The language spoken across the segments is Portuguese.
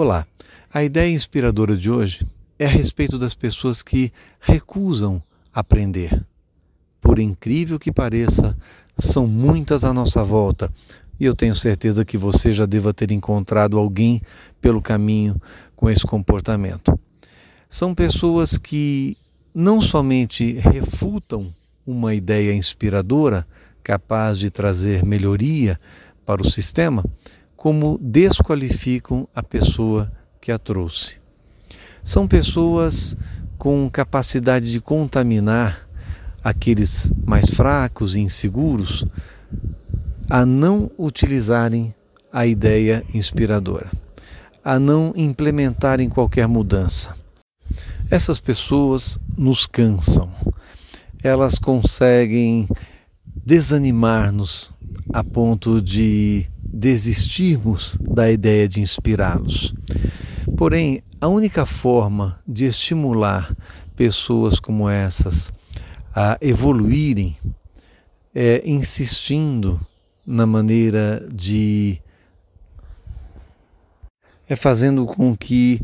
Olá, a ideia inspiradora de hoje é a respeito das pessoas que recusam aprender. Por incrível que pareça, são muitas à nossa volta e eu tenho certeza que você já deva ter encontrado alguém pelo caminho com esse comportamento. São pessoas que não somente refutam uma ideia inspiradora capaz de trazer melhoria para o sistema, como desqualificam a pessoa que a trouxe. São pessoas com capacidade de contaminar aqueles mais fracos e inseguros a não utilizarem a ideia inspiradora, a não implementarem qualquer mudança. Essas pessoas nos cansam, elas conseguem desanimar-nos a ponto de desistirmos da ideia de inspirá-los. Porém, a única forma de estimular pessoas como essas a evoluírem é insistindo na maneira de. é fazendo com que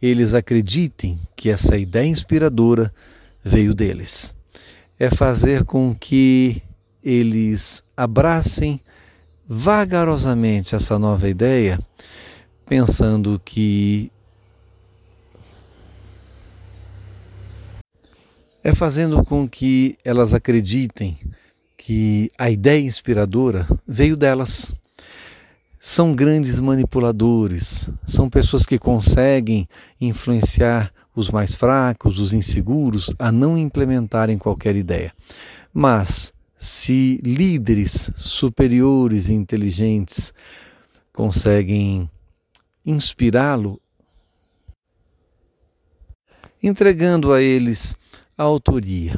eles acreditem que essa ideia inspiradora veio deles. É fazer com que eles abracem vagarosamente essa nova ideia, pensando que é fazendo com que elas acreditem que a ideia inspiradora veio delas. São grandes manipuladores, são pessoas que conseguem influenciar os mais fracos, os inseguros, a não implementarem qualquer ideia. Mas se líderes superiores e inteligentes conseguem inspirá-lo, entregando a eles a autoria,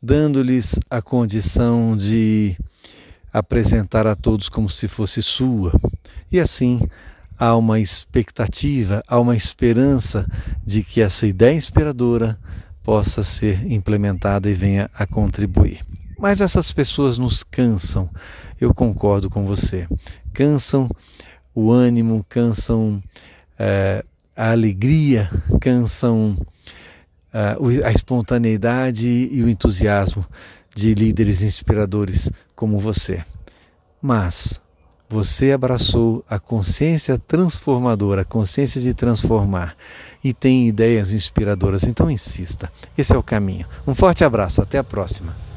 dando-lhes a condição de apresentar a todos como se fosse sua. E assim há uma expectativa, há uma esperança de que essa ideia inspiradora possa ser implementada e venha a contribuir. Mas essas pessoas nos cansam, eu concordo com você. Cansam o ânimo, cansam é, a alegria, cansam é, a espontaneidade e o entusiasmo de líderes inspiradores como você. Mas você abraçou a consciência transformadora, a consciência de transformar e tem ideias inspiradoras, então insista. Esse é o caminho. Um forte abraço, até a próxima.